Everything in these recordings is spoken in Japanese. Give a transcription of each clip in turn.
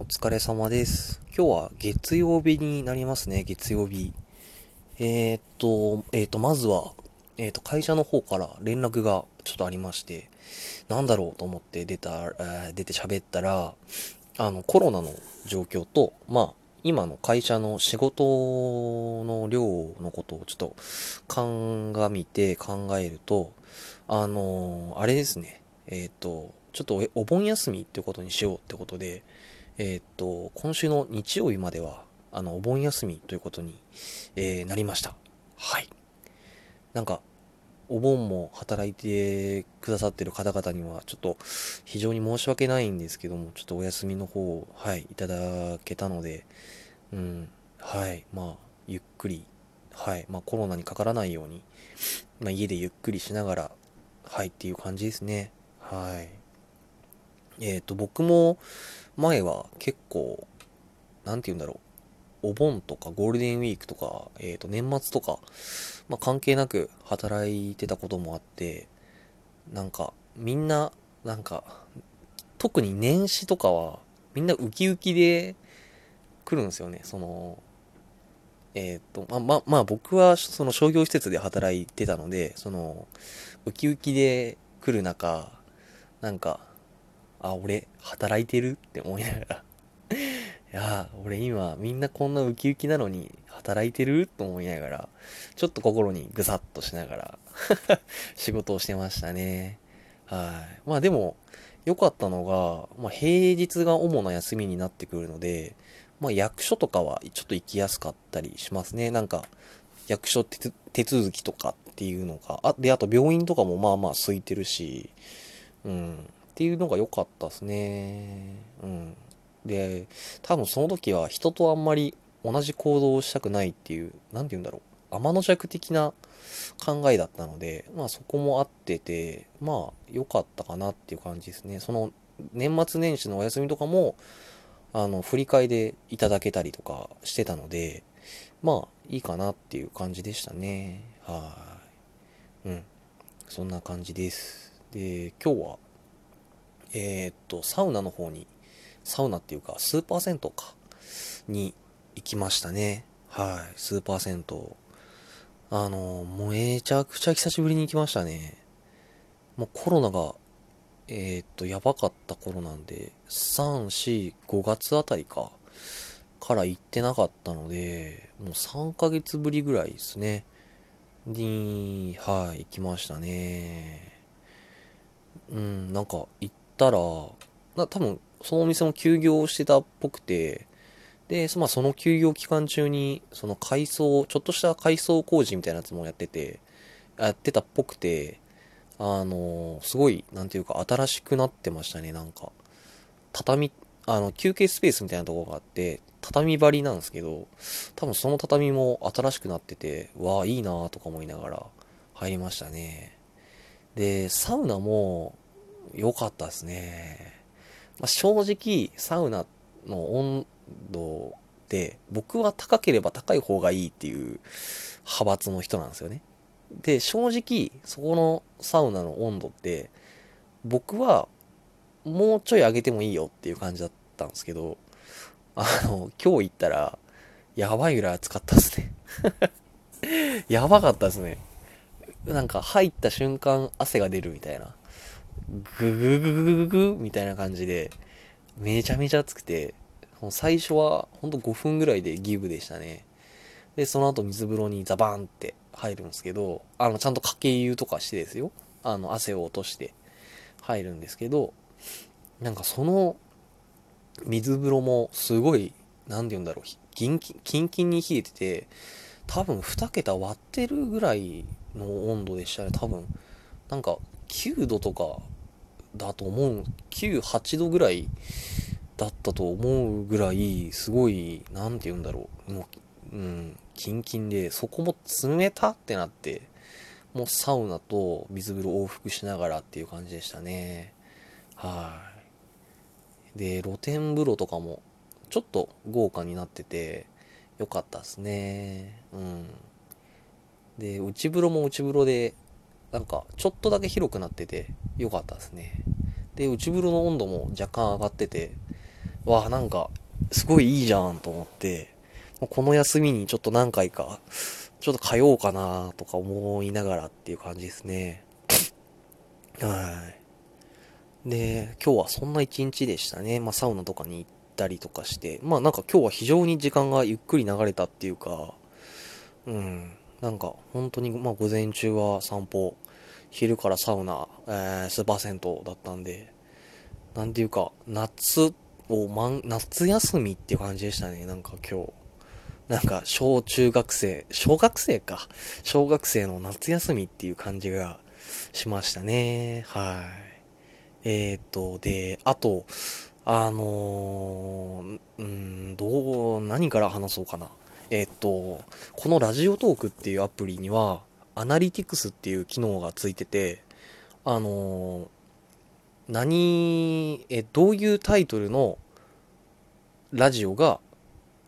お疲れ様です。今日は月曜日になりますね、月曜日。えー、っと、えー、っと、まずは、えー、っと、会社の方から連絡がちょっとありまして、なんだろうと思って出た、え出て喋ったら、あの、コロナの状況と、まあ、今の会社の仕事の量のことをちょっと鑑みて考えると、あのあれですね、えっと、ちょっとお盆休みってことにしようってことで、えーっと、今週の日曜日までは、あの、お盆休みということに、えーなりました。はい。なんか、お盆も働いてくださってる方々には、ちょっと非常に申し訳ないんですけども、ちょっとお休みの方を、はい、いただけたので、うん、はい、まあ、ゆっくり、はい、まあコロナにかからないように、まあ家でゆっくりしながら、はいっていう感じですね。はい。えっ、と、僕も前は結構、なんて言うんだろう。お盆とかゴールデンウィークとか、えっ、と、年末とか、まあ関係なく働いてたこともあって、なんか、みんな、なんか、特に年始とかは、みんなウキウキで来るんですよね。その、えっ、と、まあ、まあ、まあ僕はその商業施設で働いてたので、その、ウキウキで来る中、なんか、あ、俺、働いてるって思いながら。いや、俺今、みんなこんなウキウキなのに、働いてると思いながら、ちょっと心にぐさっとしながら、仕事をしてましたね。はい。まあでも、良かったのが、まあ平日が主な休みになってくるので、まあ役所とかはちょっと行きやすかったりしますね。なんか、役所手手続きとかっていうのが、あ、で、あと病院とかもまあまあ空いてるし、うん、っていうのが良かったですね。うん。で、多分その時は人とあんまり同じ行動をしたくないっていう、なんて言うんだろう。天の弱的な考えだったので、まあそこも合ってて、まあ良かったかなっていう感じですね。その年末年始のお休みとかも、あの、振り替えでいただけたりとかしてたので、まあいいかなっていう感じでしたね。はい。うん。そんな感じです。で、今日は、えーっと、サウナの方に、サウナっていうか、スーパー銭湯か、に行きましたね。はい。スーパー銭湯。あの、もうめちゃくちゃ久しぶりに行きましたね。もうコロナが、えーっと、やばかった頃なんで、3、4、5月あたりか、から行ってなかったので、もう3ヶ月ぶりぐらいですね。に、はい、行きましたね。うん、なんか行ったら、な多分そのお店も休業してたっぽくて、で、そまあその休業期間中に、その改装、ちょっとした改装工事みたいなやつもやってて、やってたっぽくて、あのすごい、なんていうか、新しくなってましたね、なんか。畳、あの、休憩スペースみたいなとこがあって、畳張りなんですけど、多分その畳も新しくなってて、わあ、いいなぁとか思いながら入りましたね。で、サウナも良かったですね。まあ、正直、サウナの温度で、僕は高ければ高い方がいいっていう派閥の人なんですよね。で、正直、そこのサウナの温度って、僕はもうちょい上げてもいいよっていう感じだったんですけど、あの、今日行ったら、やばいぐらい暑かったですね。やばかったですね。なんか入った瞬間汗が出るみたいな。ぐぐぐぐぐぐぐみたいな感じで、めちゃめちゃ暑くて、最初はほんと5分ぐらいでギブでしたね。で、その後水風呂にザバーンって入るんですけど、あの、ちゃんとかけ湯とかしてですよ。あの、汗を落として入るんですけど、なんかその水風呂もすごい、なんて言うんだろう、キンキンキンキンに冷えてて、多分2桁割ってるぐらいの温度でしたね、多分。なんか9度とかだと思う、9、8度ぐらいだったと思うぐらい、すごい、なんて言うんだろう、もう、うん、キンキンで、そこも冷たってなって、もうサウナと水風呂往復しながらっていう感じでしたね。はい。で、露天風呂とかも、ちょっと豪華になってて、よかったですね。うん。で、内風呂も内風呂で、なんか、ちょっとだけ広くなってて、よかったですね。で、内風呂の温度も若干上がってて、わあ、なんか、すごいいいじゃんと思って、この休みにちょっと何回か、ちょっと通おうかなとか思いながらっていう感じですね。はい。で、今日はそんな一日でしたね。まあ、サウナとかに行ったりとかして、まあ、なんか今日は非常に時間がゆっくり流れたっていうか、うん、なんか本当に、まあ、午前中は散歩、昼からサウナ、えー、スーパー銭湯だったんで、なんていうか、夏を、ま、夏休みっていう感じでしたね、なんか今日。なんか、小中学生、小学生か。小学生の夏休みっていう感じがしましたね。はい。えー、っと、で、あと、あのー、うん、どう、何から話そうかな。え、っと、このラジオトークっていうアプリには、アナリティクスっていう機能がついてて、あの、何、え、どういうタイトルのラジオが、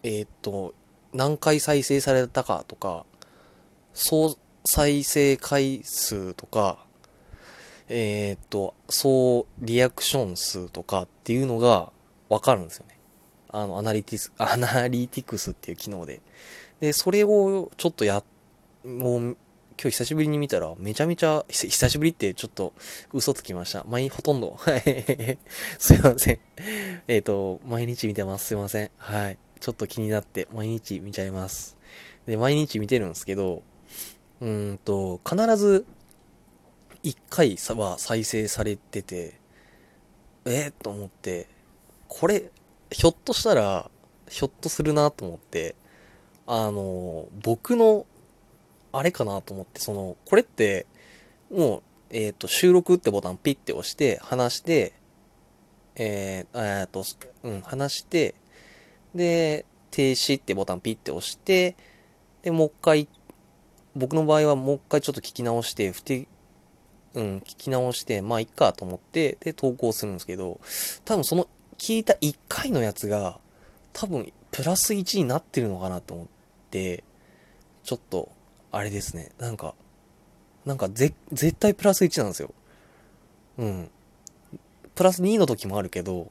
えっと、何回再生されたかとか、総再生回数とか、え、っと、総リアクション数とかっていうのがわかるんですよね。あの、アナリティス、アナリティクスっていう機能で。で、それをちょっとや、もう、今日久しぶりに見たら、めちゃめちゃ、久しぶりってちょっと嘘つきました。毎、ほとんど。はい。すいません。えっ、と、毎日見てます。すいません。はい。ちょっと気になって毎日見ちゃいます。で、毎日見てるんですけど、うんと、必ず1回は再生されてて、えー、と思って、これ、ひょっとしたら、ひょっとするなと思って、あの、僕の、あれかなと思って、その、これって、もう、えっ、ー、と、収録ってボタンピッて押して、話して、えー、えっと、うん、話して、で、停止ってボタンピッて押して、で、もう一回、僕の場合はもう一回ちょっと聞き直して、ふて、うん、聞き直して、まあ、いっかと思って、で、投稿するんですけど、多分その聞いた1回のやつが、多分、プラス1になってるのかなと思って、ちょっと、あれですね、なんか、なんかぜ、絶対プラス1なんですよ。うん。プラス2の時もあるけど、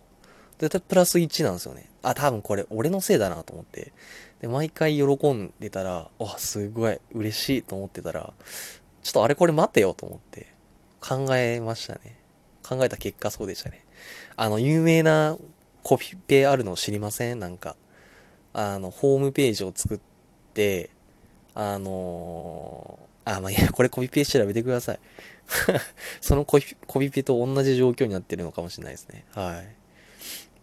絶対プラス1なんですよね。あ、多分これ俺のせいだなと思って。で、毎回喜んでたら、わ、すごい嬉しいと思ってたら、ちょっとあれこれ待てよと思って考えましたね。考えた結果そうでしたね。あの、有名なコピペあるの知りません？なんか、あの、ホームページを作って、あのー、あ、まあ、いや、これコピペ調べてください。そのコピコピペと同じ状況になってるのかもしれないですね。はい。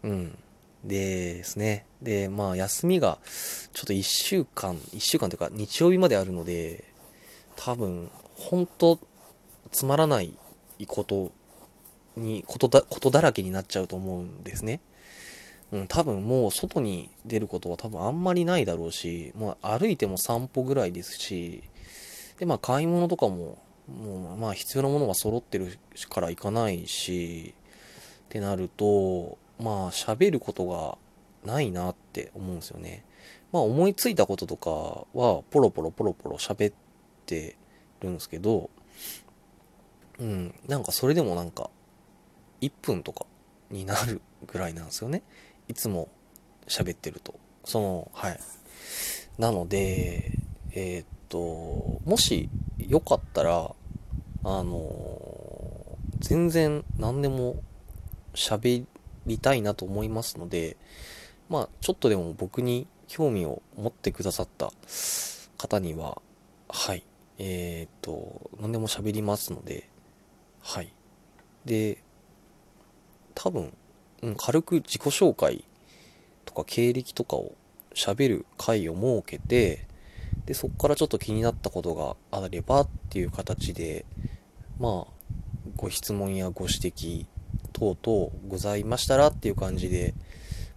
うん。でですね。で、まあ、休みが、ちょっと1週間、1週間というか、日曜日まであるので、多分、本当つまらないことに、ことだ、ことだらけになっちゃうと思うんですね。うん、多分もう外に出ることは多分あんまりないだろうし、まあ歩いても散歩ぐらいですし、で、まあ買い物とかも、もうまあ必要なものが揃ってるから行かないし、ってなると、まあ喋ることがないなって思うんですよね。まあ思いついたこととかはポロポロポロポロ喋ってるんですけど、うん、なんかそれでもなんか1分とかになるぐらいなんですよね。いつも喋ってると。その、はい。なので、えー、っと、もしよかったら、あの全然何でも喋りたいなと思いますので、まあ、ちょっとでも僕に興味を持ってくださった方には、はい、えー、っと、何でも喋りますので、はい。で、多分、うん、軽く自己紹介とか経歴とかを喋る回を設けて、で、そこからちょっと気になったことがあればっていう形で、まあ、ご質問やご指摘等々ございましたらっていう感じで、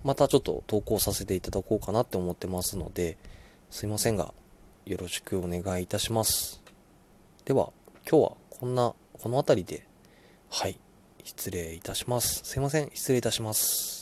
またちょっと投稿させていただこうかなって思ってますので、すいませんが、よろしくお願いいたします。では、今日はこんな、この辺りで、はい、失礼いたします。すいません、失礼いたします。